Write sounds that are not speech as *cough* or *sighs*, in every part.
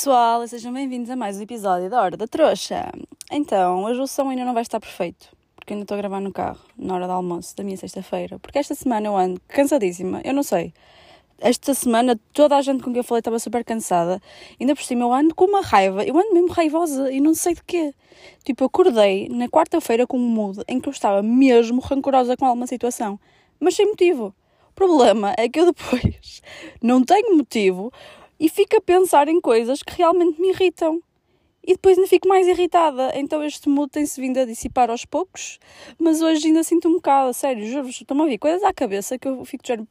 pessoal, sejam bem-vindos a mais um episódio da Hora da Trouxa. Então, hoje o som ainda não vai estar perfeito, porque ainda estou a gravar no carro, na hora do almoço da minha sexta-feira, porque esta semana eu ando cansadíssima, eu não sei. Esta semana toda a gente com quem eu falei estava super cansada, ainda por cima eu ando com uma raiva, eu ando mesmo raivosa e não sei de quê. Tipo, eu acordei na quarta-feira com um mood em que eu estava mesmo rancorosa com alguma situação, mas sem motivo. O problema é que eu *laughs* depois não tenho motivo e fico a pensar em coisas que realmente me irritam. E depois ainda fico mais irritada. Então este mood tem-se vindo a dissipar aos poucos, mas hoje ainda sinto um bocado, sério, juro-vos, estão a ouvir coisas à cabeça que eu fico de género.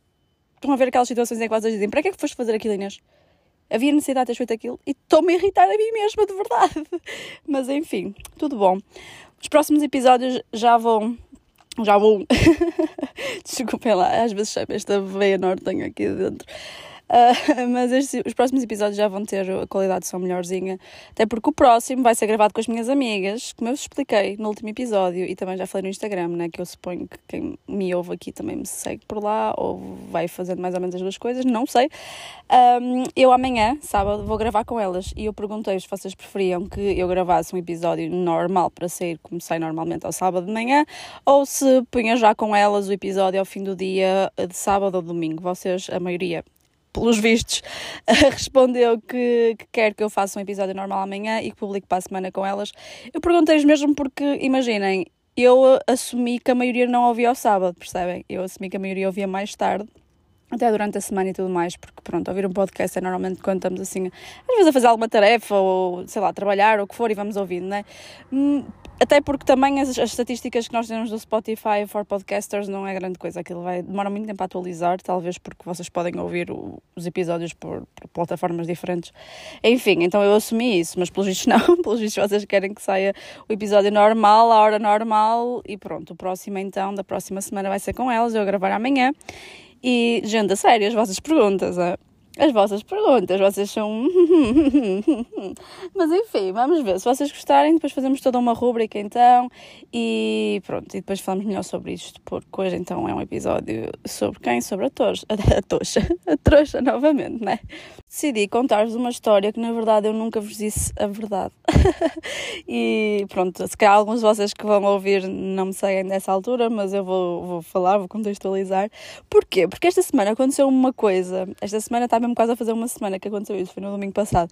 Estão a ver aquelas situações em que vocês dizem: para que é que foste fazer aquilo, Inês? Havia necessidade de ter feito aquilo e estou-me a irritar a mim mesma, de verdade. *laughs* Mas enfim, tudo bom. Os próximos episódios já vão. Já vão. *laughs* Desculpem lá, às vezes chamo esta veia nortenha aqui dentro. Uh, *laughs* mas estes, os próximos episódios já vão ter a qualidade de som melhorzinha, até porque o próximo vai ser gravado com as minhas amigas, como eu vos expliquei no último episódio e também já falei no Instagram, né? Que eu suponho que quem me ouve aqui também me segue por lá ou vai fazendo mais ou menos as duas coisas, não sei. Um, eu amanhã, sábado, vou gravar com elas e eu perguntei se vocês preferiam que eu gravasse um episódio normal para sair como sai normalmente ao sábado de manhã ou se punha já com elas o episódio ao fim do dia de sábado ou domingo. Vocês, a maioria, pelos vistos, *laughs* respondeu que, que, quer que eu faça um episódio normal amanhã e que publique para a semana com elas. Eu perguntei-lhes mesmo porque, imaginem, eu assumi que a maioria não ouvia ao sábado, percebem? Eu assumi que a maioria ouvia mais tarde até durante a semana e tudo mais, porque pronto, ouvir um podcast é normalmente quando estamos assim, às vezes a fazer alguma tarefa ou sei lá, trabalhar ou o que for e vamos ouvindo, né? Até porque também as, as, estatísticas que nós temos do Spotify for podcasters não é grande coisa, aquilo vai demora muito tempo a atualizar, talvez porque vocês podem ouvir o, os episódios por, por, plataformas diferentes. Enfim, então eu assumi isso, mas pelos vistos *laughs* não, pelos vistos vocês querem que saia o episódio normal, a hora normal e pronto, o próximo então, da próxima semana vai ser com elas, eu gravar amanhã. E, gente, a sério, as vossas perguntas, as vossas perguntas, vocês são. *laughs* Mas enfim, vamos ver. Se vocês gostarem, depois fazemos toda uma rúbrica então e pronto, e depois falamos melhor sobre isto, porque hoje então é um episódio sobre quem? Sobre a *laughs* a a trouxa novamente, né? Decidi contar-vos uma história que na verdade eu nunca vos disse a verdade. *laughs* e pronto, se calhar alguns de vocês que vão ouvir não me seguem nessa altura, mas eu vou, vou falar, vou contextualizar. Porquê? Porque esta semana aconteceu uma coisa, esta semana está mesmo quase a fazer uma semana que aconteceu isso, foi no domingo passado.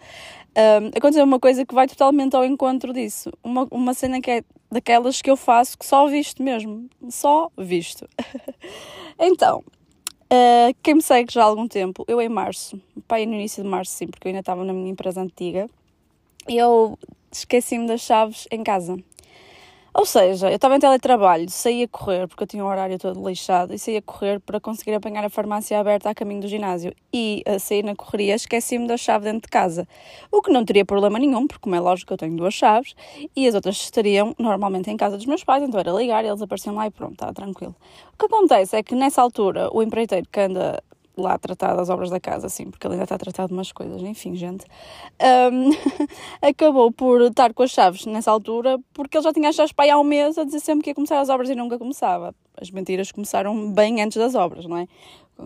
Um, aconteceu uma coisa que vai totalmente ao encontro disso. Uma, uma cena que é daquelas que eu faço que só visto mesmo. Só visto. *laughs* então, uh, quem me segue já há algum tempo, eu em março, pai no início de março sim, porque eu ainda estava na minha empresa antiga, eu esqueci-me das chaves em casa. Ou seja, eu estava em teletrabalho, saía a correr, porque eu tinha um horário todo lixado, e saía a correr para conseguir apanhar a farmácia aberta a caminho do ginásio. E a sair na correria esqueci-me da chave dentro de casa. O que não teria problema nenhum, porque como é lógico eu tenho duas chaves, e as outras estariam normalmente em casa dos meus pais, então era ligar e eles apareciam lá e pronto, estava tranquilo. O que acontece é que nessa altura o empreiteiro que anda lá tratar das obras da casa, assim, porque ele ainda está a tratar de umas coisas, enfim, gente. Um, *laughs* acabou por estar com as chaves nessa altura, porque ele já tinha as chaves para aí há um mês a dizer sempre que ia começar as obras e nunca começava. As mentiras começaram bem antes das obras, não é?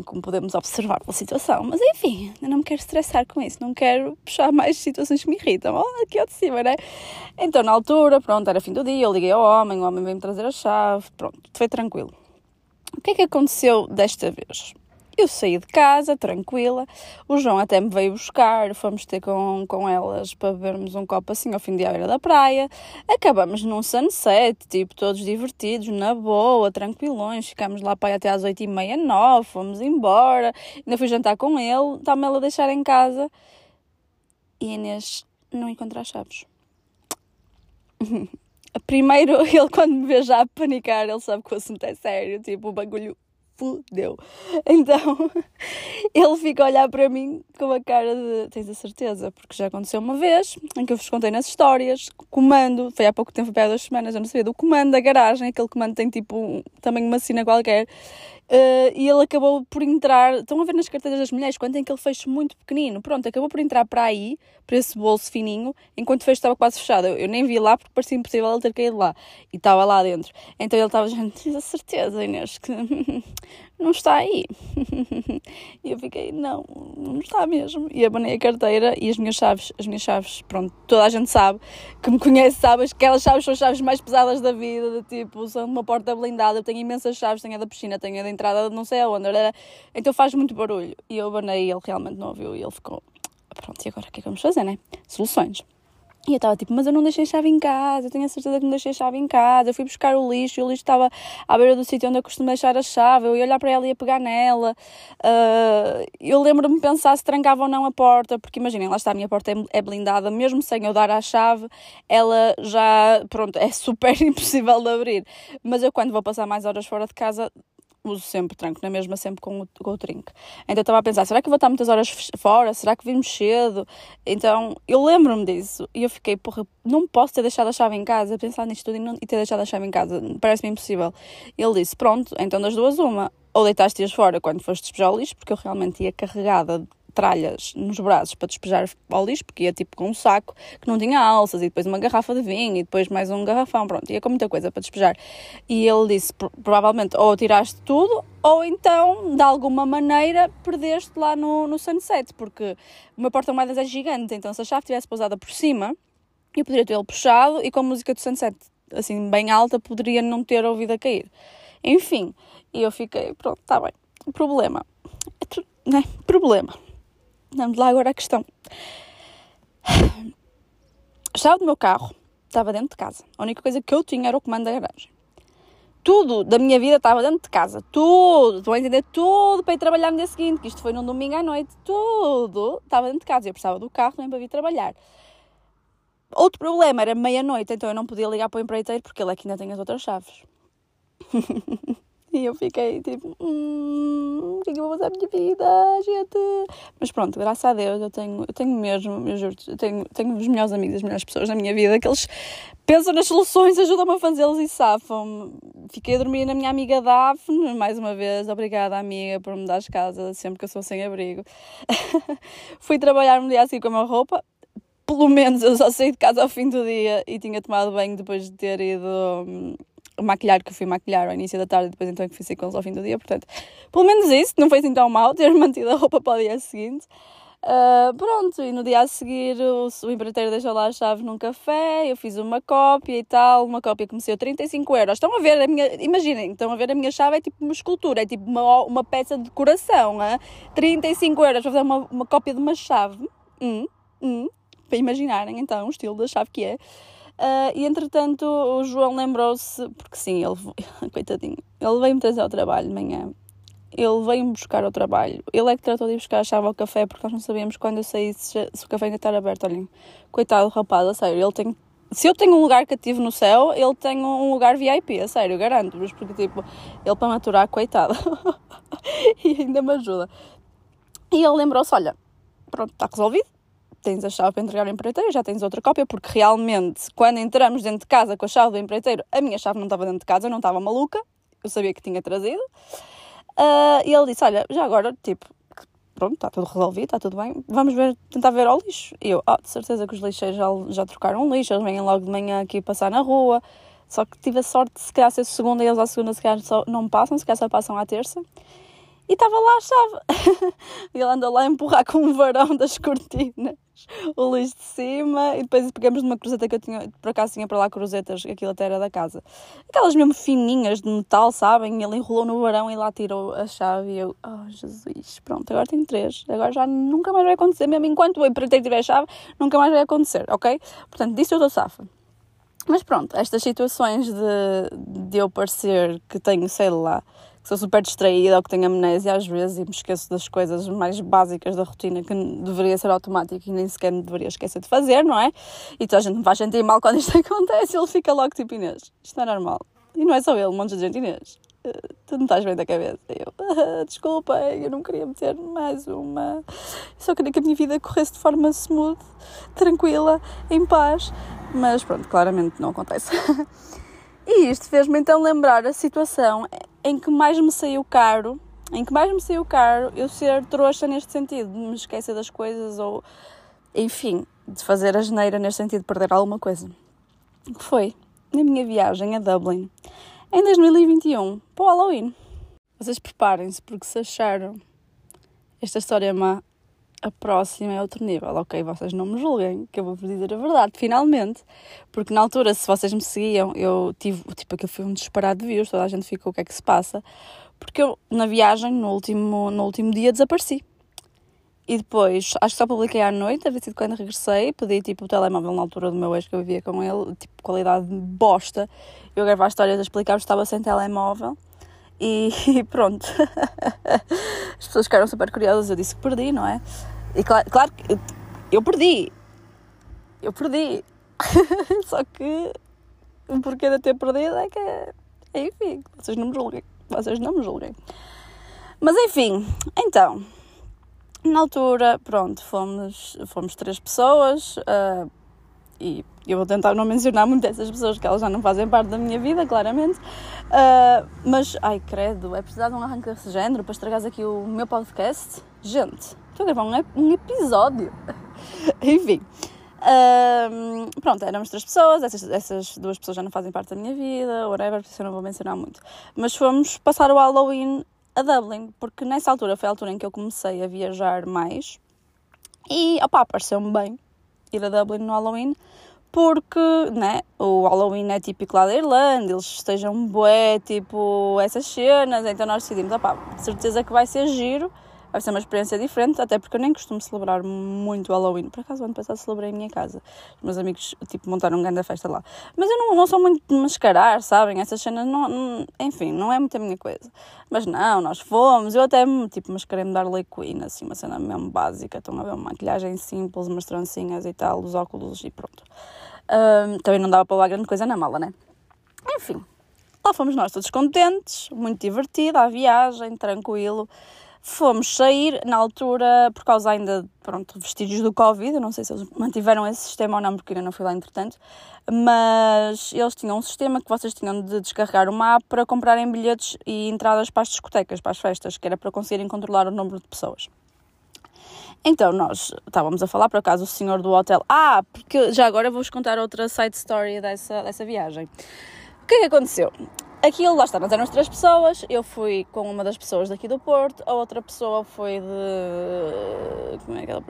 Como podemos observar pela situação. Mas enfim, eu não me quero estressar com isso, não quero puxar mais situações que me irritam. Olha, aqui ao de cima, né? Então, na altura, pronto, era fim do dia, eu liguei ao homem, o homem veio-me trazer a chave, pronto, foi tranquilo. O que é que aconteceu desta vez? Eu saí de casa, tranquila. O João até me veio buscar. Fomos ter com, com elas para bebermos um copo assim ao fim de beira da praia. Acabamos num sunset, tipo, todos divertidos, na boa, tranquilões. Ficámos lá para até às oito e meia, nove. Fomos embora. Ainda fui jantar com ele. Está-me ela a deixar em casa. E Inês não encontra as chaves. *laughs* Primeiro, *laughs* ele quando me vê já a panicar, ele sabe que o assunto é sério. Tipo, o bagulho fudeu. *laughs* Então ele fica a olhar para mim com a cara de tens a certeza, porque já aconteceu uma vez em que eu vos contei nas histórias, comando, foi há pouco tempo, foi há duas semanas, eu não sabia, do comando da garagem, aquele comando tem tipo também uma sina qualquer. Uh, e ele acabou por entrar. Estão a ver nas carteiras das mulheres quando tem aquele fecho muito pequenino? Pronto, acabou por entrar para aí, para esse bolso fininho, enquanto o fecho estava quase fechado. Eu, eu, nem vi lá porque parecia impossível ele ter caído lá. E estava lá dentro. Então ele estava dizendo: Tens a certeza, Inês, que não está aí. *laughs* e eu fiquei: Não, não está mesmo. E abanei a carteira e as minhas chaves, as minhas chaves, pronto, toda a gente sabe, que me conhece, sabe, que aquelas chaves são as chaves mais pesadas da vida, de tipo, são de uma porta blindada. Eu tenho imensas chaves, tenho a da piscina, tenho a da entrada não sei aonde, então faz muito barulho. E eu abanei ele realmente não ouviu e ele ficou, pronto, e agora o que é que vamos fazer, né? Soluções. E eu estava tipo, mas eu não deixei chave em casa, eu tenho a certeza que não deixei chave em casa. Eu fui buscar o lixo e o lixo estava à beira do sítio onde eu costumo deixar a chave. Eu ia olhar para ela e ia pegar nela. Uh, eu lembro-me pensar se trancava ou não a porta, porque imaginem, lá está, a minha porta é, é blindada, mesmo sem eu dar a chave, ela já, pronto, é super *laughs* impossível de abrir. Mas eu, quando vou passar mais horas fora de casa, uso sempre tranco, na mesma, sempre com o, com o trinco. Então estava a pensar, será que vou estar muitas horas fora? Será que vimos cedo? Então eu lembro-me disso e eu fiquei, porra, não posso ter deixado a chave em casa, pensar nisto tudo e, não, e ter deixado a chave em casa, parece-me impossível. Ele disse, pronto, então das duas uma, ou deitaste-as fora quando foste despejar o lixo, porque eu realmente ia carregada tralhas nos braços para despejar ao lixo, porque ia tipo com um saco que não tinha alças, e depois uma garrafa de vinho, e depois mais um garrafão, pronto, ia com muita coisa para despejar. E ele disse: provavelmente ou tiraste tudo, ou então, de alguma maneira, perdeste lá no, no sunset, porque o meu porta-moedas é gigante, então se a chave tivesse pousada por cima, eu poderia ele puxado e com a música do sunset assim bem alta, poderia não ter ouvido a cair. Enfim, e eu fiquei, pronto, está bem. Problema. É né? Problema. Vamos lá agora à questão. A chave do meu carro estava dentro de casa. A única coisa que eu tinha era o comando da garagem. Tudo da minha vida estava dentro de casa. Tudo. Estão a entender? Tudo para ir trabalhar no dia seguinte, que isto foi num domingo à noite. Tudo estava dentro de casa. Eu precisava do carro também para vir trabalhar. Outro problema era meia-noite, então eu não podia ligar para o empreiteiro porque ele aqui ainda tem as outras chaves. *laughs* *laughs* E eu fiquei tipo, hum, o que é que eu vou fazer a minha vida, gente? Mas pronto, graças a Deus eu tenho, eu tenho mesmo, eu juro, eu tenho, tenho os melhores amigos, as melhores pessoas na minha vida, que eles pensam nas soluções, ajudam-me a fazê-los e safam-me. Fiquei a dormir na minha amiga Daphne, mais uma vez, obrigada amiga por me dar casa sempre que eu sou sem abrigo. *laughs* Fui trabalhar no dia assim com a minha roupa, pelo menos eu só saí de casa ao fim do dia e tinha tomado banho depois de ter ido hum, maquilhar, que fui maquilhar ao início da tarde depois então que fui sair com eles ao fim do dia. Portanto, pelo menos isso, não foi assim tão mal *laughs* ter mantido a roupa para o dia seguinte. Uh, pronto, e no dia a seguir o, o empreiteiro deixou lá a chave num café, eu fiz uma cópia e tal, uma cópia que me saiu 35 euros. Estão a ver a minha, imaginem, estão a ver a minha chave, é tipo uma escultura, é tipo uma, uma peça de decoração, hein? 35 euros para fazer uma, uma cópia de uma chave, hum, hum, para imaginarem então o estilo da chave que é. Uh, e entretanto o João lembrou-se, porque sim, ele, *laughs* coitadinho, ele veio-me trazer ao trabalho de manhã. Ele veio-me buscar ao trabalho. Ele é que tratou de ir buscar a chave ao café, porque nós não sabíamos quando eu saísse se, se o café ainda estava aberto. Olhem, coitado do rapaz, a sério, ele tem. Se eu tenho um lugar cativo no céu, ele tem um lugar VIP, a sério, garanto-vos, porque tipo, ele para maturar, coitado. *laughs* e ainda me ajuda. E ele lembrou-se: olha, pronto, está resolvido tens a chave para entregar ao empreiteiro, já tens outra cópia, porque realmente, quando entramos dentro de casa com a chave do empreiteiro, a minha chave não estava dentro de casa, eu não estava maluca, eu sabia que tinha trazido. Uh, e ele disse: Olha, já agora, tipo, pronto, está tudo resolvido, está tudo bem, vamos ver, tentar ver ao lixo. E eu, oh, de certeza que os lixeiros já, já trocaram lixo, eles vêm logo de manhã aqui passar na rua. Só que tive a sorte, se calhar, ser segunda e eles à segunda, se calhar, só não passam, se calhar só passam à terça. E estava lá a chave. e ele andou lá a empurrar com um varão das cortinas o lixo de cima e depois pegamos numa cruzeta que eu tinha, por acaso tinha para lá cruzetas, aquilo até era da casa. Aquelas mesmo fininhas de metal, sabem? Ele enrolou no varão e lá tirou a chave e eu, oh Jesus, pronto, agora tenho três. Agora já nunca mais vai acontecer, mesmo enquanto o empreiteiro tiver a chave, nunca mais vai acontecer, ok? Portanto, disso eu estou safa. Mas pronto, estas situações de, de eu parecer que tenho, sei lá, sou super distraída ou que tenho amnésia às vezes e me esqueço das coisas mais básicas da rotina que deveria ser automático e nem sequer me deveria esquecer de fazer, não é? E toda a gente me faz sentir mal quando isto *laughs* acontece ele fica logo tipo Inês, isto é normal. E não é só ele, um monte de gente Inês. Eh, tu não estás bem da cabeça. Eu, ah, desculpa, eu não queria meter mais uma. Só queria que a minha vida corresse de forma smooth, tranquila, em paz. Mas pronto, claramente não acontece. *laughs* E isto fez-me então lembrar a situação em que mais me saiu caro, em que mais me saiu caro eu ser trouxa neste sentido, de me esquecer das coisas ou, enfim, de fazer a geneira neste sentido, de perder alguma coisa. Que foi na minha viagem a Dublin em 2021 para o Halloween. Vocês preparem-se porque se acharam esta história má, a próxima é outro nível. Ok, vocês não me julguem, que eu vou-vos dizer a verdade, finalmente. Porque na altura, se vocês me seguiam, eu tive, tipo, aquilo foi um disparado de views, toda a gente ficou, o que é que se passa? Porque eu, na viagem, no último, no último dia, desapareci. E depois, acho que só publiquei à noite, a sido quando regressei, pedi tipo o telemóvel na altura do meu ex que eu vivia com ele, tipo qualidade bosta. Eu gravar histórias a explicar que estava sem telemóvel. E, *laughs* e pronto. *laughs* As pessoas ficaram super curiosas, eu disse que perdi, não é? E claro, claro que eu perdi. Eu perdi. *laughs* Só que o porquê de ter perdido é que, enfim, vocês não me julguem. Vocês não me julguem. Mas enfim, então, na altura, pronto, fomos, fomos três pessoas uh, e eu vou tentar não mencionar muito dessas pessoas que elas já não fazem parte da minha vida, claramente. Uh, mas, ai credo, é precisar de um arranque desse género para estragares aqui o meu podcast? Gente, estou a gravar um, um episódio. *laughs* Enfim. Uh, pronto, éramos três pessoas, essas, essas duas pessoas já não fazem parte da minha vida, whatever, por isso eu não vou mencionar muito. Mas fomos passar o Halloween a Dublin, porque nessa altura foi a altura em que eu comecei a viajar mais e opá, pareceu-me bem ir a Dublin no Halloween, porque né, o Halloween é típico lá da Irlanda, eles estejam bué, tipo, essas cenas, então nós decidimos, opá, certeza que vai ser giro vai ser uma experiência diferente, até porque eu nem costumo celebrar muito Halloween. Por acaso, ano passado celebrei em minha casa. Os meus amigos, tipo, montaram uma grande festa lá. Mas eu não, não sou muito de mascarar, sabem? Essas cenas, não, não, enfim, não é muito a minha coisa. Mas não, nós fomos. Eu até, tipo, mascarei-me dar Harley Quinn, assim, uma cena mesmo básica. Estão a ver uma maquilhagem simples, umas trancinhas e tal, os óculos e pronto. Um, também não dava para lá grande coisa na mala, né? Enfim, lá fomos nós todos contentes, muito divertido, a viagem, tranquilo. Fomos sair na altura, por causa ainda, pronto, vestígios do Covid, não sei se eles mantiveram esse sistema ou não, porque ainda não fui lá entretanto, mas eles tinham um sistema que vocês tinham de descarregar uma app para comprarem bilhetes e entradas para as discotecas, para as festas, que era para conseguirem controlar o número de pessoas. Então, nós estávamos a falar, por acaso, o senhor do hotel. Ah, porque já agora vou-vos contar outra side story dessa, dessa viagem. O que é que aconteceu? Aquilo, lá está, nós éramos três pessoas, eu fui com uma das pessoas daqui do Porto, a outra pessoa foi de. Como é que ela.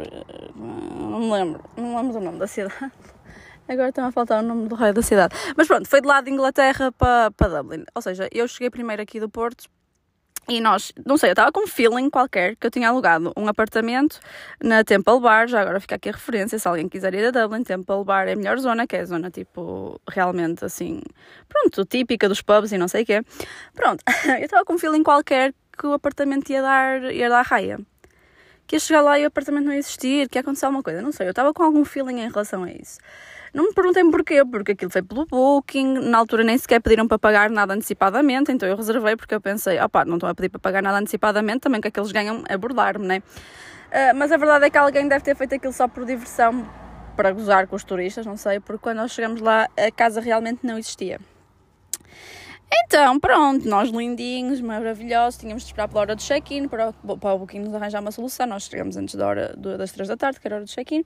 Não me lembro, não me lembro do nome da cidade. Agora está a faltar o nome do raio da cidade. Mas pronto, foi de lá de Inglaterra para, para Dublin. Ou seja, eu cheguei primeiro aqui do Porto e nós, não sei, eu estava com um feeling qualquer que eu tinha alugado um apartamento na Temple Bar, já agora fica aqui a referência, se alguém quiser ir a Dublin, Temple Bar é a melhor zona, que é a zona tipo, realmente assim, pronto, típica dos pubs e não sei o quê. Pronto, *laughs* eu estava com um feeling qualquer que o apartamento ia dar, ia dar raia. Que ia chegar lá e o apartamento não ia existir, que ia acontecer alguma coisa, não sei, eu estava com algum feeling em relação a isso. Não me perguntem porquê, porque aquilo foi pelo Booking, na altura nem sequer pediram para pagar nada antecipadamente, então eu reservei porque eu pensei, opá, não estão a pedir para pagar nada antecipadamente, também que é que eles ganham abordar-me, né? Uh, mas a verdade é que alguém deve ter feito aquilo só por diversão, para gozar com os turistas, não sei, porque quando nós chegamos lá a casa realmente não existia. Então, pronto, nós lindinhos, maravilhosos, tínhamos de esperar pela hora do check-in para, para o Booking nos arranjar uma solução. Nós chegamos antes da hora das 3 da tarde, que era a hora do check-in.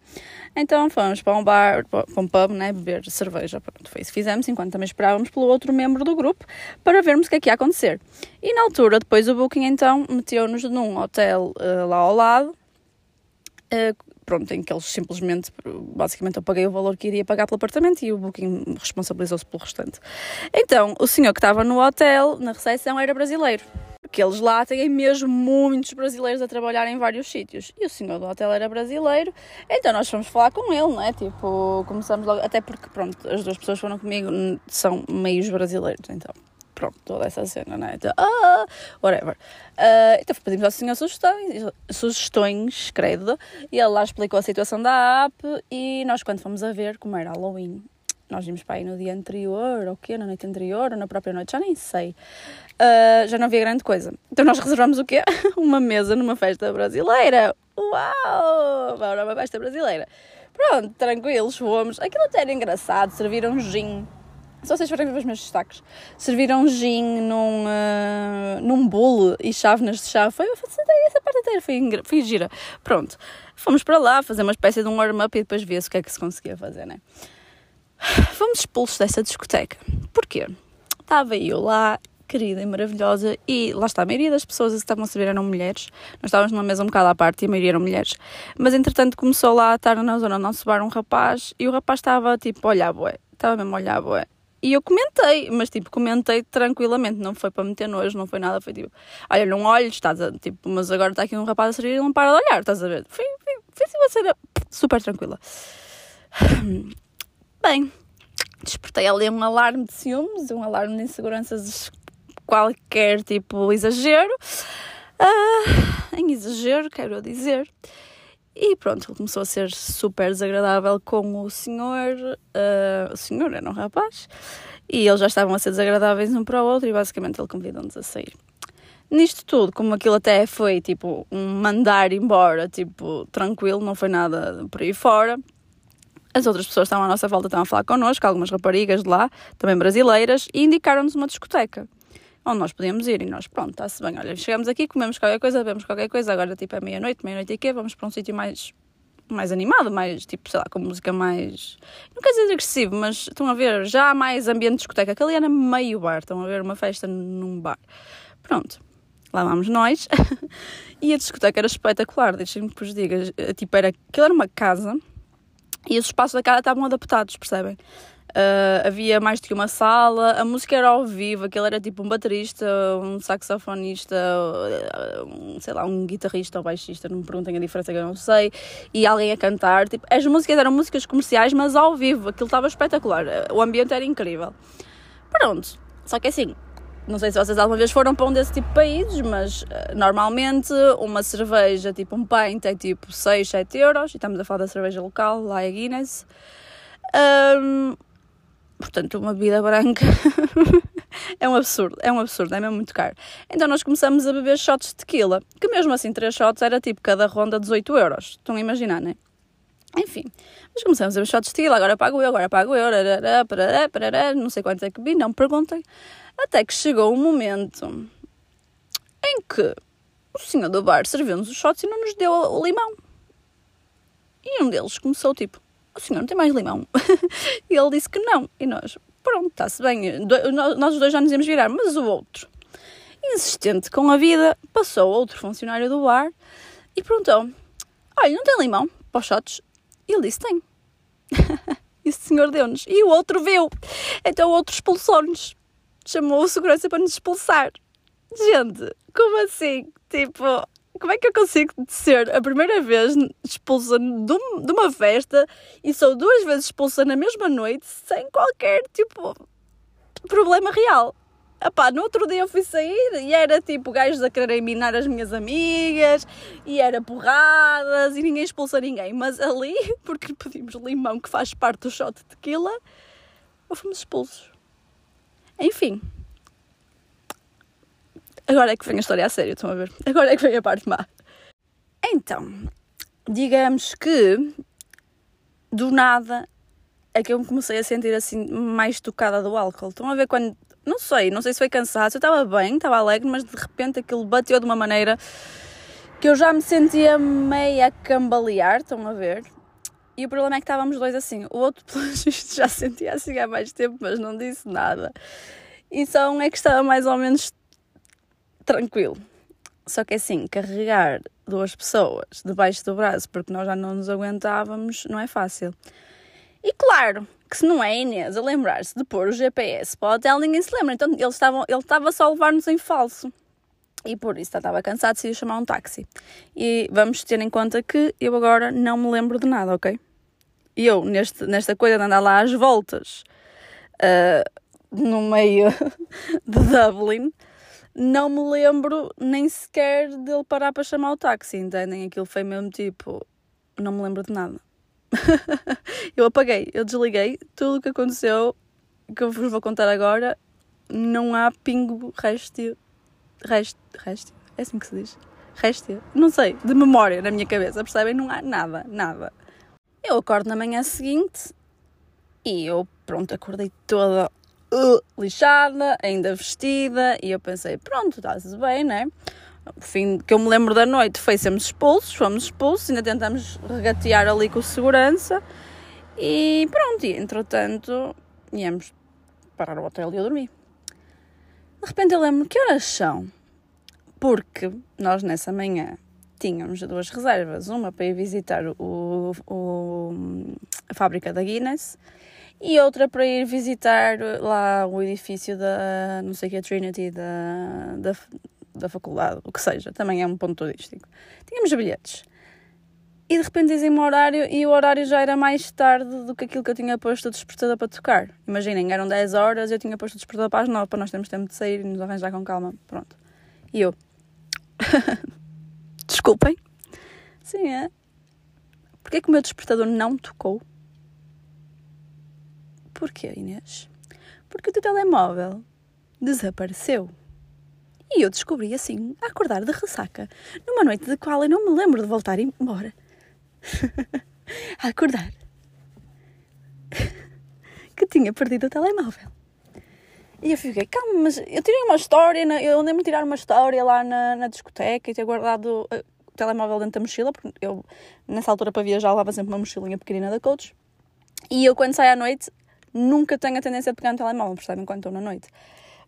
Então fomos para um bar, para um pub, né, beber cerveja. Pronto, foi isso que fizemos, enquanto também esperávamos pelo outro membro do grupo para vermos o que é que ia acontecer. E na altura, depois o Booking, então, meteu-nos num hotel uh, lá ao lado. Pronto, em que eles simplesmente, basicamente eu paguei o valor que iria pagar pelo apartamento e o Booking responsabilizou-se pelo restante. Então, o senhor que estava no hotel, na recepção, era brasileiro. Porque eles lá têm mesmo muitos brasileiros a trabalhar em vários sítios. E o senhor do hotel era brasileiro, então nós fomos falar com ele, não é? Tipo, começamos logo, até porque, pronto, as duas pessoas foram comigo, são meios brasileiros, então pronto, toda essa cena, né? Então, ah, whatever. Uh, então pedimos ao senhor sugestões, sugestões, credo, e ele lá explicou a situação da app e nós quando fomos a ver como era Halloween, nós vimos para aí no dia anterior, ou o quê, na noite anterior, ou na própria noite, já nem sei. Uh, já não havia grande coisa. Então nós reservamos o quê? *laughs* uma mesa numa festa brasileira. Uau! Bora uma festa brasileira. Pronto, tranquilos, fomos. Aquilo até era engraçado, serviram gin Se vocês forem ver os meus destaques, serviram gin num, uh, num bolo e chávenas de chá. Foi, essa parte inteira foi, foi gira. Pronto, fomos para lá fazer uma espécie de um warm-up e depois ver-se o que é que se conseguia fazer, né? Fomos expulsos dessa discoteca. Porquê? Estava eu lá querida e maravilhosa, e lá está, a maioria das pessoas que estavam a saber eram mulheres, nós estávamos numa mesa um bocado à parte e a maioria eram mulheres, mas entretanto começou lá a estar na zona onde bar um rapaz, e o rapaz estava tipo a olhar bué, estava mesmo a olhar bué, e eu comentei, mas tipo, comentei tranquilamente, não foi para meter nojo, não foi nada, foi tipo, olha, não olhes, estás a, tipo, mas agora está aqui um rapaz a servir e não para de olhar, estás a ver? Foi, foi, foi assim uma cena super tranquila. *sighs* Bem, despertei ali um alarme de ciúmes, um alarme de inseguranças qualquer tipo exagero. Uh, em exagero, quero dizer. E pronto, ele começou a ser super desagradável com o senhor. Uh, o senhor era um rapaz. E eles já estavam a ser desagradáveis um para o outro e basicamente ele convidou-nos a sair. Nisto tudo, como aquilo até foi tipo um mandar embora, tipo, tranquilo, não foi nada por aí fora. As outras pessoas que estavam à nossa volta estavam a falar connosco, algumas raparigas de lá, também brasileiras, e indicaram-nos uma discoteca onde nós podíamos ir. E nós, pronto, está-se bem, olha, chegamos aqui, comemos qualquer coisa, bebemos qualquer coisa, agora tipo é meia-noite, meia-noite e quê? Vamos para um sítio mais mais animado, mais tipo, sei lá, com música mais. Não quer dizer agressivo, mas estão a ver já mais ambiente de discoteca. Aquele era meio bar, estão a ver uma festa num bar. Pronto, lá vamos nós. *laughs* e a discoteca era espetacular, deixem-me que vos diga. Tipo, era, aquilo era uma casa e os espaços da casa estavam adaptados, percebem? Uh, havia mais do que uma sala, a música era ao vivo, aquele era tipo um baterista, um saxofonista, um, sei lá, um guitarrista ou baixista, não me perguntem a diferença que eu não sei, e alguém a cantar. Tipo, as músicas eram músicas comerciais, mas ao vivo, aquilo estava espetacular, o ambiente era incrível. Pronto, só que assim, não sei se vocês alguma vez foram para um desse tipo de países, mas uh, normalmente uma cerveja, tipo um pint, é tipo 6, 7 euros, e estamos a falar da cerveja local, lá é Guinness. Um, Portanto, uma bebida branca *laughs* é um absurdo, é um absurdo, é mesmo muito caro. Então nós começamos a beber shots de tequila, que mesmo assim, três shots era tipo cada ronda 18 euros. Estão a imaginar, né? Enfim, mas começamos a beber shots de tequila, agora pago eu, agora pago eu, parará, parará, parará, não sei quantos é que vi, não perguntem. Até que chegou um momento em que o senhor do bar serviu-nos os shots e não nos deu o limão. E um deles começou tipo, o senhor não tem mais limão? *laughs* e ele disse que não. E nós, pronto, está-se bem. Nós os dois já nos íamos virar, mas o outro, insistente com a vida, passou outro funcionário do bar e perguntou: Olha, não tem limão para os shots? E ele disse: Tem. *laughs* e o senhor deu-nos. E o outro viu. Então o outro expulsou-nos. Chamou o segurança para nos expulsar. Gente, como assim? Tipo, como é que eu consigo ser a primeira vez expulsa de uma festa e sou duas vezes expulsa na mesma noite sem qualquer tipo problema real? Epá, no outro dia eu fui sair e era tipo gajos a quererem minar as minhas amigas e era porradas e ninguém expulsa ninguém. Mas ali, *laughs* porque pedimos limão que faz parte do shot de tequila, fomos expulsos. Enfim, Agora é que vem a história a sério, estão a ver? Agora é que vem a parte má. Então, digamos que do nada é que eu me comecei a sentir assim mais tocada do álcool. Estão a ver quando. Não sei, não sei se foi cansaço. Eu estava bem, estava alegre, mas de repente aquilo bateu de uma maneira que eu já me sentia meio a cambalear. Estão a ver? E o problema é que estávamos dois assim. O outro, *laughs* pelo visto, já sentia assim há mais tempo, mas não disse nada. E só um é que estava mais ou menos tranquilo. Só que assim, carregar duas pessoas debaixo do braço porque nós já não nos aguentávamos não é fácil. E claro que se não é Inês a lembrar-se de pôr o GPS para o hotel, ninguém se lembra. Então ele estava, ele estava só a levar-nos em falso. E por isso estava cansado, decidiu chamar um táxi. E vamos ter em conta que eu agora não me lembro de nada, ok? E eu, neste, nesta coisa de andar lá às voltas, uh, no meio *laughs* de Dublin, não me lembro nem sequer dele parar para chamar o táxi, entendem? Aquilo foi mesmo tipo, não me lembro de nada. *laughs* eu apaguei, eu desliguei tudo o que aconteceu, que eu vos vou contar agora. Não há pingo resto, resto, resto, é assim que se diz? Resto, não sei, de memória na minha cabeça, percebem? Não há nada, nada. Eu acordo na manhã seguinte e eu, pronto, acordei toda uh, lixada, ainda vestida, e eu pensei, pronto, está-se bem, né? O fim que eu me lembro da noite foi sermos expulsos, fomos expulsos, ainda tentamos regatear ali com segurança, e pronto, e entretanto, íamos parar o hotel e eu dormi. De repente eu lembro que horas são, porque nós nessa manhã tínhamos duas reservas, uma para ir visitar o, o, a fábrica da Guinness e outra para ir visitar lá o edifício da, não sei que, Trinity da, da, da faculdade, o que seja, também é um ponto turístico. Tínhamos bilhetes. E de repente dizem-me o horário e o horário já era mais tarde do que aquilo que eu tinha posto o despertador para tocar. Imaginem, eram 10 horas, eu tinha posto o despertador para as 9 para nós termos tempo de sair e nos arranjar com calma. Pronto. E eu. *laughs* Desculpem. Sim, é. Porquê que o meu despertador não tocou? Porquê, Inês? Porque o teu telemóvel desapareceu. E eu descobri assim, a acordar de ressaca, numa noite de qual eu não me lembro de voltar embora. *laughs* a acordar. *laughs* que tinha perdido o telemóvel. E eu fiquei, calma, mas eu tirei uma história, eu lembro de tirar uma história lá na, na discoteca e ter guardado eh, o telemóvel dentro da mochila, porque eu, nessa altura, para viajar, levava sempre uma mochilinha pequenina da Coach. E eu, quando saio à noite, nunca tenho a tendência de pegar no telemóvel, percebem, quando estou na noite.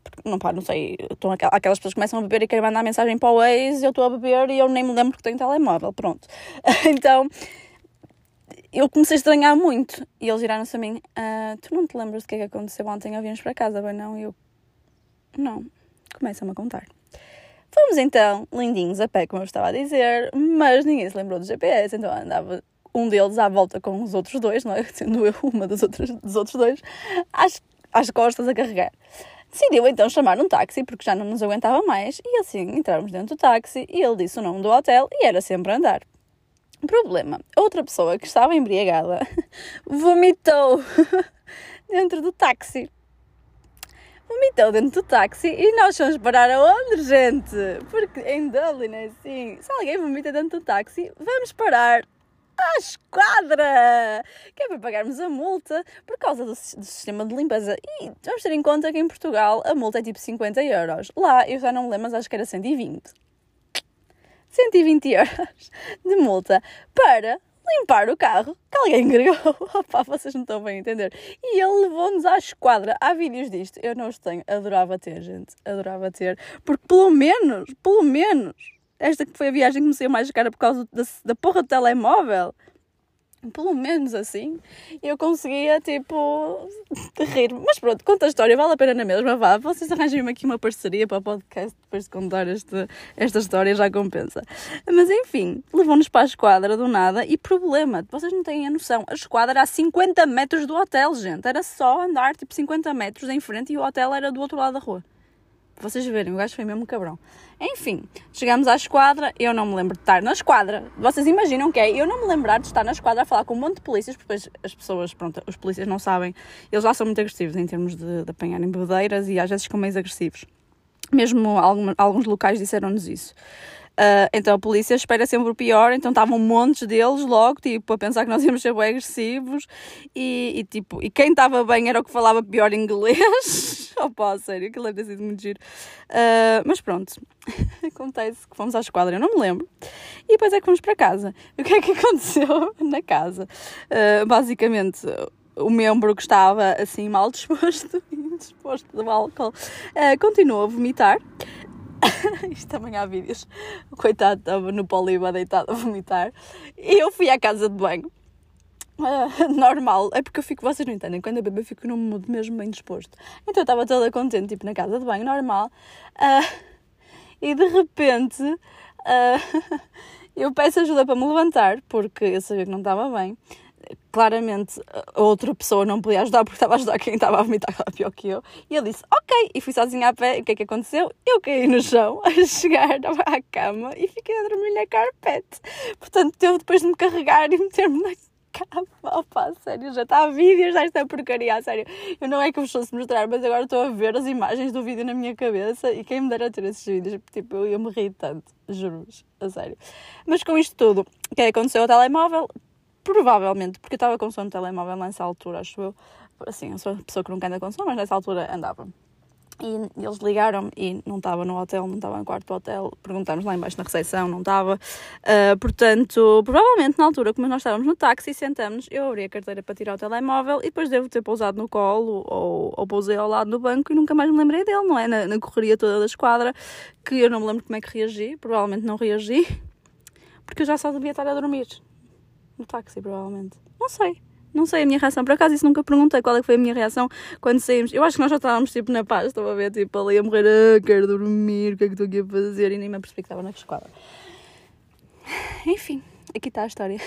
Porque, não, pá, não sei, estão aquelas pessoas que começam a beber e querem mandar mensagem para o ex, eu estou a beber e eu nem me lembro que tenho telemóvel, pronto. *laughs* então, eu comecei a estranhar muito. E eles viraram-se a mim: ah, Tu não te lembras do que é que aconteceu ontem ao virmos para casa? Bem, não. E eu: Não. Começam-me a contar. Fomos então lindinhos a pé, como eu estava a dizer, mas ninguém se lembrou do GPS, então andava um deles à volta com os outros dois, não é? *laughs* Sendo eu uma das outras, dos outros dois, às, às costas a carregar. Decidiu então chamar um táxi porque já não nos aguentava mais e assim entramos dentro do táxi e ele disse o nome do hotel e era sempre andar. Problema: outra pessoa que estava embriagada *laughs* vomitou *laughs* dentro do táxi. Vomitou dentro do táxi e nós fomos parar aonde, gente? Porque em Dublin é assim: se alguém vomita dentro do táxi, vamos parar à esquadra! Que é para pagarmos a multa por causa do, do, sistema de limpeza. E vamos ter em conta que em Portugal a multa é tipo 50 euros. Lá eu já não me lembro, mas acho que era 120. 120 euros de multa para limpar o carro que alguém agregou. *laughs* Opa, vocês não estão bem a entender. E ele levou-nos à esquadra. Há vídeos disto. Eu não os tenho. Adorava ter, gente. Adorava ter. Porque pelo menos, pelo menos, esta que foi a viagem que me saiu mais cara por causa da, da porra do telemóvel pelo menos assim, eu conseguia, tipo, rir. Mas pronto, conta a história, vale a pena na mesma, vá. Vocês arranjem-me aqui uma parceria para o podcast depois de contar este, esta história, já compensa. Mas enfim, levou-nos para a esquadra do nada e problema, vocês não têm a noção, a esquadra era a 50 metros do hotel, gente. Era só andar, tipo, 50 metros em frente e o hotel era do outro lado da rua vocês verem, o gajo foi mesmo cabrão. Enfim, chegamos à esquadra, eu não me lembro de estar na esquadra. Vocês imaginam que é eu não me lembrar de estar na esquadra a falar com um monte de polícias, porque depois as pessoas, pronto, os polícias não sabem, eles já são muito agressivos em termos de, de apanharem bebedeiras e às vezes ficam mais agressivos. Mesmo alguns, alguns locais disseram-nos isso. Uh, então a polícia espera sempre o pior, então estavam montes deles logo, tipo, a pensar que nós íamos ser bem agressivos e, e tipo, e quem estava bem era o que falava pior inglês. *laughs* Opa, sério, aquilo deve ter sido muito giro. Uh, mas pronto, *laughs* acontece que fomos à esquadra, eu não me lembro. E depois é que fomos para casa. O que é que *laughs* aconteceu na casa? Uh, basicamente, o membro que estava assim mal disposto, disposto do álcool, uh, continuou a vomitar. *laughs* Isto também há vídeos. O coitado estava no poliba deitado a vomitar. E eu fui à casa de banho. Uh, *laughs* normal, é porque eu fico, vocês não entendem, quando eu bebo eu fico num mood mesmo bem disposto. Então eu estava toda contente, tipo na casa de banho, normal. Uh, e de repente uh, *laughs* eu peço ajuda para me levantar, porque eu sabia que não estava bem claramente a outra pessoa não podia ajudar porque estava a ajudar quem estava a vomitar, era pior que eu. E ele disse, ok, e fui sozinha a pé. E o que é que aconteceu? Eu caí no chão *laughs* a chegar à cama e fiquei a dormir na carpete. Portanto, teve depois de me carregar e meter-me na cama. Opa, sério, já está a vídeos desta porcaria, a sério. Eu não é que vos fosse mostrar, mas agora estou a ver as imagens do vídeo na minha cabeça e quem me dera ter esses vídeos, tipo, eu ia me rir tanto, juro-vos, a sério. Mas com isto tudo, o que é que aconteceu ao telemóvel? Provavelmente, porque eu estava com som no telemóvel nessa altura, acho eu, assim, eu sou a pessoa que nunca anda com som, mas nessa altura andava. E eles ligaram e não estava no hotel, não estava no quarto do hotel. Perguntámos lá embaixo na recepção, não estava. Uh, portanto, provavelmente na altura, como nós estávamos no táxi, sentamos, eu abri a carteira para tirar o telemóvel e depois devo ter pousado no colo ou, ou pousei ao lado do banco e nunca mais me lembrei dele, não é? Na, na correria toda da esquadra, que eu não me lembro como é que reagi, provavelmente não reagi, porque eu já só devia estar a dormir no táxi, provavelmente. Não sei. Não sei a minha reação. Por acaso, isso nunca perguntei qual é que foi a minha reação quando saímos. Eu acho que nós já estávamos tipo na paz, estava a ver, tipo ali a morrer, ah, quero dormir, o que é que estou aqui a fazer? E nem me apercebi que estava na esquadra. Enfim, aqui está a história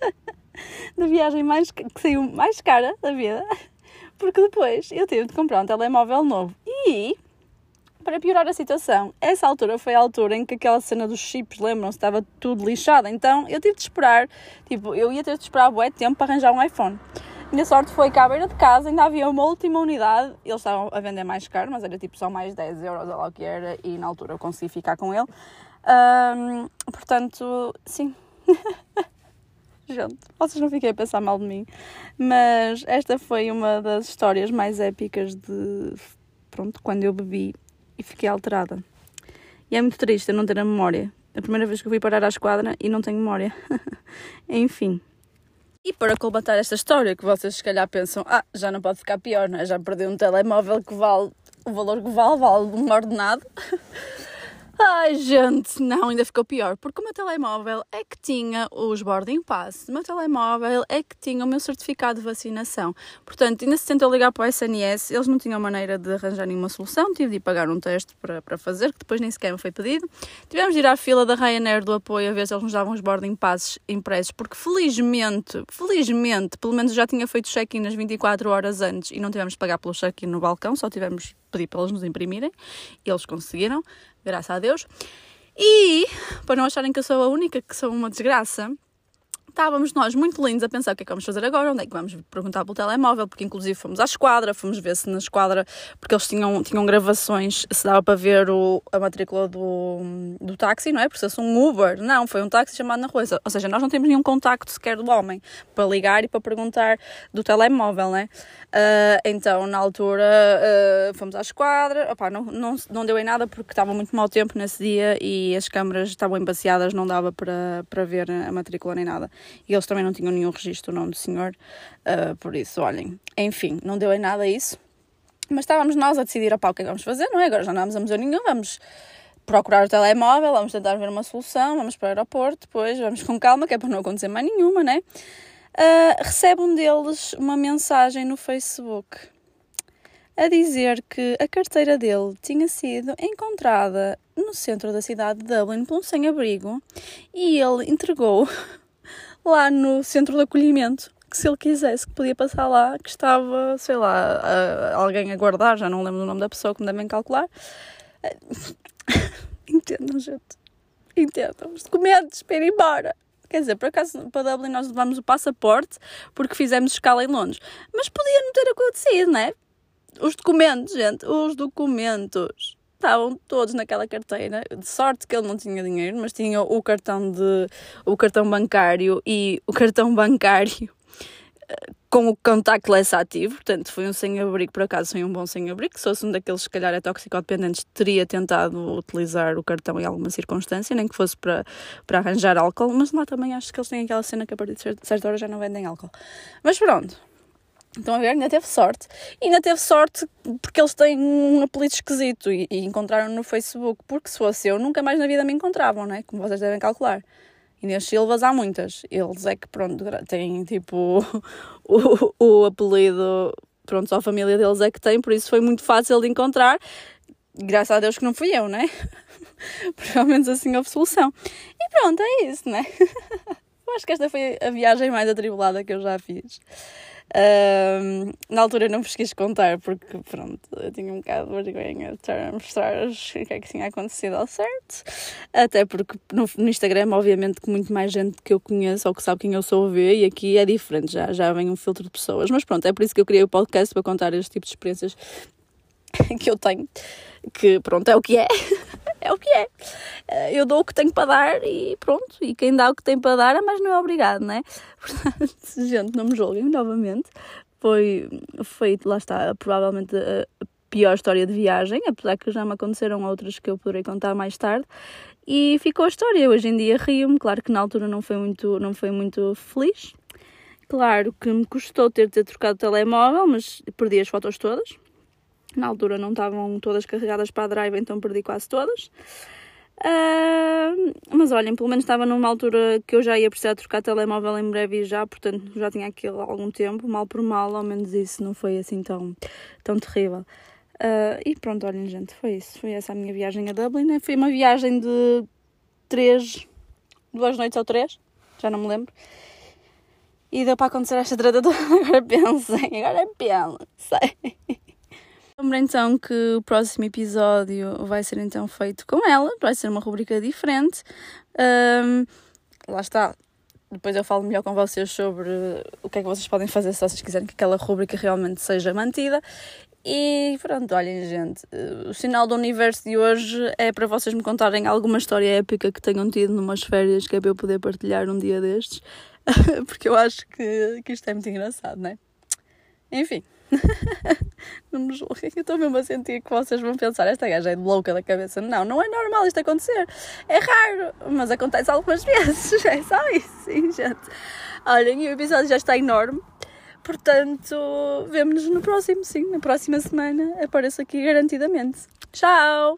*laughs* da viagem mais, que saiu mais cara da vida. Porque depois eu tive de comprar um telemóvel novo. E para piorar a situação, essa altura foi a altura em que aquela cena dos chips, lembram-se, estava tudo lixado. Então eu tive de esperar, tipo, eu ia ter de esperar bué tempo para arranjar um iPhone. Minha sorte foi que à beira de casa ainda havia uma última unidade, eles estavam a vender mais caro, mas era tipo só mais 10 euros, ou lá o que era, e na altura eu consegui ficar com ele. Portanto, sim. *laughs* Gente, vocês não fiquem a pensar mal de mim, mas esta foi uma das histórias mais épicas de. Pronto, quando eu bebi e fiquei alterada. E é muito triste eu não ter a memória. A primeira vez que eu fui parar à esquadra e não tenho memória. *laughs* Enfim. E para colmatar esta história, que vocês se calhar pensam, ah, já não pode ficar pior, não é? Já perdi um telemóvel que vale o valor que vale, vale um ordenado. *laughs* Ai, gente, não, ainda ficou pior, porque o meu telemóvel é que tinha os boarding pass, o meu telemóvel é que tinha o meu certificado de vacinação. Portanto, ainda se tentou ligar para o SNS, eles não tinham maneira de arranjar nenhuma solução, tive de ir pagar um teste para, para fazer, que depois nem sequer me foi pedido. Tivemos de ir à fila da Ryanair do apoio a ver se eles nos davam os boarding passes impressos, porque felizmente, felizmente, pelo menos já tinha feito check-in nas 24 horas antes e não tivemos de pagar pelo check-in no balcão, só tivemos de pedir para eles nos imprimirem, eles conseguiram graças a Deus. E, para não acharem que eu sou a única que sou uma desgraça, estávamos nós muito lindos a pensar o que é que vamos fazer agora, onde é que vamos perguntar pelo telemóvel, porque inclusive fomos à esquadra, fomos ver se na esquadra, porque eles tinham, tinham gravações, se dava para ver o, a matrícula do, do táxi, não é? Porque se fosse um Uber, não, foi um táxi chamado na rua, ou seja, nós não temos nenhum contacto sequer do homem para ligar e para perguntar do telemóvel, não é? Uh, então, na altura, uh, fomos à esquadra, Opa, não, não, não deu em nada porque estava muito mau tempo nesse dia e as câmaras estavam embaciadas, não dava para, para ver a matrícula nem nada e eles também não tinham nenhum registro do nome do senhor, uh, por isso, olhem, enfim, não deu em nada isso, mas estávamos nós a decidir, opá, o que é que vamos fazer, não é? Agora já não vamos a museu nenhum, vamos procurar o telemóvel, vamos tentar ver uma solução, vamos para o aeroporto, depois vamos com calma, que é para não acontecer mais nenhuma, né? Uh, recebe um deles uma mensagem no Facebook a dizer que a carteira dele tinha sido encontrada no centro da cidade de Dublin por um sem-abrigo e ele entregou lá no centro de acolhimento que se ele quisesse que podia passar lá, que estava, sei lá, a, alguém a guardar, já não lembro o nome da pessoa, me devem calcular. *laughs* Entendam, gente. Entendam. Os documentos para ir embora. Quer dizer, por acaso para Dublin nós levamos o passaporte porque fizemos escala em Londres. Mas podia não ter acontecido, não é? Os documentos, gente, os documentos estavam todos naquela carteira. De sorte que ele não tinha dinheiro, mas tinha o cartão de o cartão bancário e o cartão bancário eh, com o contactless ativo, portanto foi um sem-abrigo, por acaso foi um bom sem-abrigo, se fosse um daqueles se calhar é toxicodependentes, teria tentado utilizar o cartão em alguma circunstância, nem que fosse para, para arranjar álcool, mas lá também acho que eles têm aquela cena que a partir de certa hora já não vendem álcool. Mas pronto, Estão a ver? Ainda teve sorte. E ainda teve sorte porque eles têm um apelido esquisito e, e encontraram no Facebook. Porque se fosse eu, nunca mais na vida me encontravam, não é? Como vocês devem calcular. Inês Silvas há muitas. Eles é que, pronto, têm tipo *laughs* o, o apelido, pronto, só a família deles é que tem, por isso foi muito fácil de encontrar. Graças a Deus que não fui eu, né? *laughs* Pelo menos assim houve solução. E pronto, é isso, né? *laughs* Eu acho que esta foi a viagem mais atribulada que eu já fiz. Um, na altura não vos quis contar porque, pronto, eu tinha um bocado de vergonha de estar a mostrar o que é que tinha acontecido ao certo. Até porque no, no, Instagram, obviamente, que muito mais gente que eu conheço ou que sabe quem eu sou vê, e aqui é diferente, já, já vem um filtro de pessoas. Mas pronto, é por isso que eu criei o podcast para contar este tipo de experiências *laughs* que eu tenho, que pronto, é o que é. *laughs* é o que é. Eh, eu dou o que tenho para dar e pronto. E quem dá o que tem para dar, mas não é obrigado, não é? *laughs* Portanto, gente, não me julguem novamente. foi, foi lá está, provavelmente a pior história de viagem, apesar que já me aconteceram outras que eu poderei contar mais tarde. E ficou a história. Hoje em dia rio-me, claro que na altura não foi muito, não foi muito feliz. Claro que me custou ter ter trocado o telemóvel, mas perdi as fotos todas. Na altura não estavam todas carregadas para a drive, então perdi quase todas. Uh, mas olhem, pelo menos estava numa altura que eu já ia precisar trocar telemóvel em breve e já, portanto já tinha aquilo há algum tempo, mal por mal, ao menos isso não foi assim tão, tão terrível. Uh, e pronto, olhem, gente, foi isso. Foi essa a minha viagem a Dublin. Né? Foi uma viagem de três, duas noites ou três, já não me lembro. E deu para acontecer esta treta toda. *laughs* Agora pensem, agora pensem. Lembro então que o próximo episódio vai ser então feito com ela, vai ser uma rubrica diferente. Um, lá está. Depois eu falo melhor com vocês sobre o que é que vocês podem fazer se vocês quiserem que aquela rubrica realmente seja mantida. E pronto, olhem, gente, o sinal do universo de hoje é para vocês me contarem alguma história épica que tenham tido numas férias que é para eu poder partilhar um dia destes, *laughs* porque eu acho que, que isto é muito engraçado, não é? Enfim. *laughs* não me julguem, eu estou mesmo a sentir que vocês vão pensar, esta gaja é louca da cabeça. Não, não é normal isto acontecer. É raro, mas acontece algumas *laughs* vezes. É só isso, sim, gente. Olhem, o episódio já está enorme. Portanto, vemo-nos no próximo, sim, na próxima semana. Apareço aqui garantidamente. Tchau!